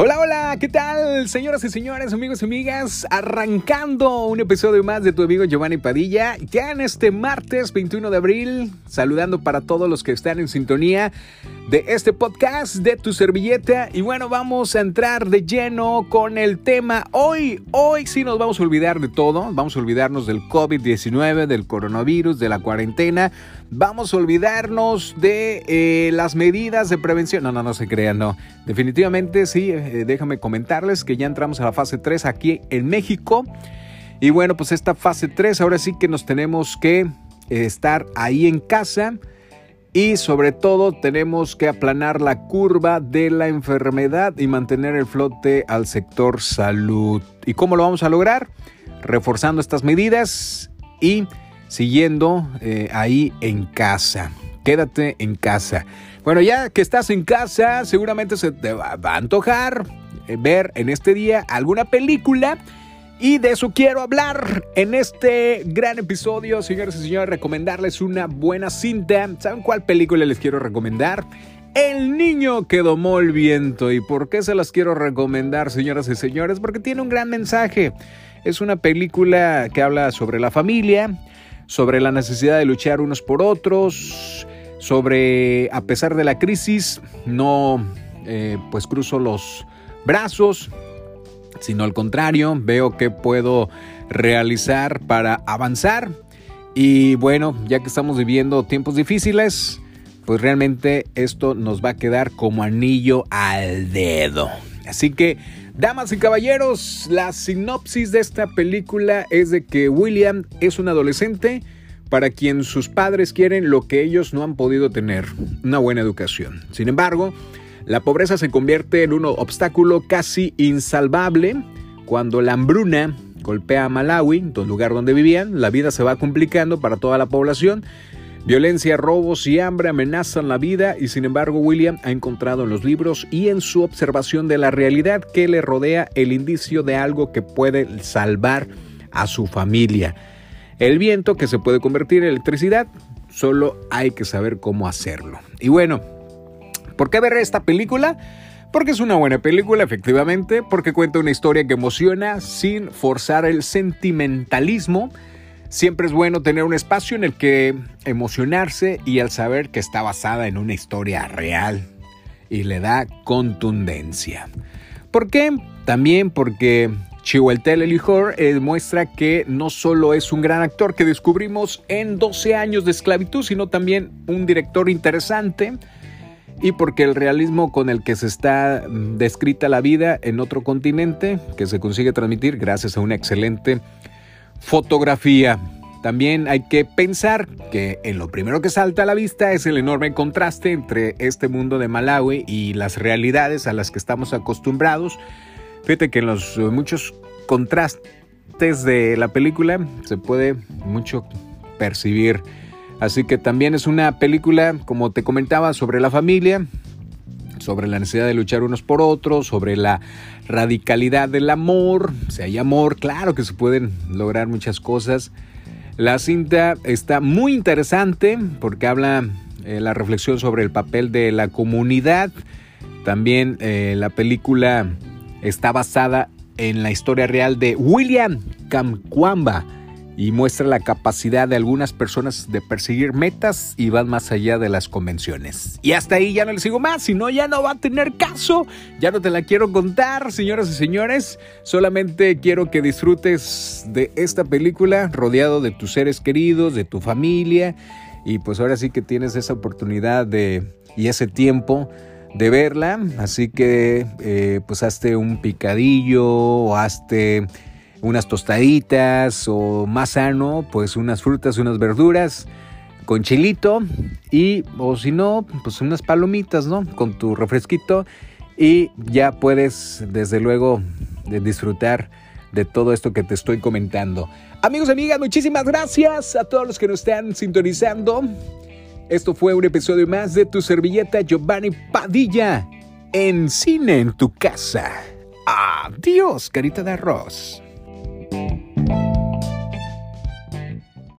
Hola, hola, ¿qué tal? Señoras y señores, amigos y amigas, arrancando un episodio más de tu amigo Giovanni Padilla, ya en este martes 21 de abril, saludando para todos los que están en sintonía de este podcast de tu servilleta. Y bueno, vamos a entrar de lleno con el tema. Hoy, hoy sí nos vamos a olvidar de todo, vamos a olvidarnos del COVID-19, del coronavirus, de la cuarentena, vamos a olvidarnos de eh, las medidas de prevención. No, no, no se crean, no. Definitivamente sí. Eh, déjame comentarles que ya entramos a la fase 3 aquí en México. Y bueno, pues esta fase 3 ahora sí que nos tenemos que eh, estar ahí en casa y sobre todo tenemos que aplanar la curva de la enfermedad y mantener el flote al sector salud. ¿Y cómo lo vamos a lograr? Reforzando estas medidas y siguiendo eh, ahí en casa. Quédate en casa. Bueno, ya que estás en casa, seguramente se te va a antojar eh, ver en este día alguna película. Y de eso quiero hablar en este gran episodio, señores y señores, recomendarles una buena cinta. ¿Saben cuál película les quiero recomendar? El niño que domó el viento. ¿Y por qué se las quiero recomendar, señoras y señores? Porque tiene un gran mensaje. Es una película que habla sobre la familia, sobre la necesidad de luchar unos por otros, sobre, a pesar de la crisis, no eh, pues cruzo los brazos, sino al contrario, veo qué puedo realizar para avanzar. Y bueno, ya que estamos viviendo tiempos difíciles, pues realmente esto nos va a quedar como anillo al dedo. Así que, damas y caballeros, la sinopsis de esta película es de que William es un adolescente para quien sus padres quieren lo que ellos no han podido tener, una buena educación. Sin embargo, la pobreza se convierte en un obstáculo casi insalvable cuando la hambruna golpea a Malawi, el lugar donde vivían, la vida se va complicando para toda la población. Violencia, robos y hambre amenazan la vida y sin embargo William ha encontrado en los libros y en su observación de la realidad que le rodea el indicio de algo que puede salvar a su familia. El viento que se puede convertir en electricidad, solo hay que saber cómo hacerlo. Y bueno, ¿por qué ver esta película? Porque es una buena película, efectivamente, porque cuenta una historia que emociona sin forzar el sentimentalismo. Siempre es bueno tener un espacio en el que emocionarse y al saber que está basada en una historia real y le da contundencia. ¿Por qué? También porque Chiwetel Ejiofor eh, muestra que no solo es un gran actor que descubrimos en 12 años de esclavitud, sino también un director interesante y porque el realismo con el que se está mm, descrita la vida en otro continente, que se consigue transmitir gracias a una excelente fotografía. También hay que pensar que en lo primero que salta a la vista es el enorme contraste entre este mundo de Malawi y las realidades a las que estamos acostumbrados Fíjate que en los muchos contrastes de la película se puede mucho percibir. Así que también es una película, como te comentaba, sobre la familia, sobre la necesidad de luchar unos por otros, sobre la radicalidad del amor. Si hay amor, claro que se pueden lograr muchas cosas. La cinta está muy interesante porque habla eh, la reflexión sobre el papel de la comunidad. También eh, la película está basada en la historia real de William Kamkwamba y muestra la capacidad de algunas personas de perseguir metas y van más allá de las convenciones. Y hasta ahí ya no le sigo más, si no ya no va a tener caso, ya no te la quiero contar, señoras y señores, solamente quiero que disfrutes de esta película rodeado de tus seres queridos, de tu familia. Y pues ahora sí que tienes esa oportunidad de y ese tiempo de verla, así que eh, pues hazte un picadillo o hazte unas tostaditas o más sano, pues unas frutas, unas verduras con chilito y o si no, pues unas palomitas, ¿no? Con tu refresquito y ya puedes desde luego disfrutar de todo esto que te estoy comentando. Amigos amigas, muchísimas gracias a todos los que nos están sintonizando. Esto fue un episodio más de tu servilleta Giovanni Padilla en cine en tu casa. Adiós, carita de arroz.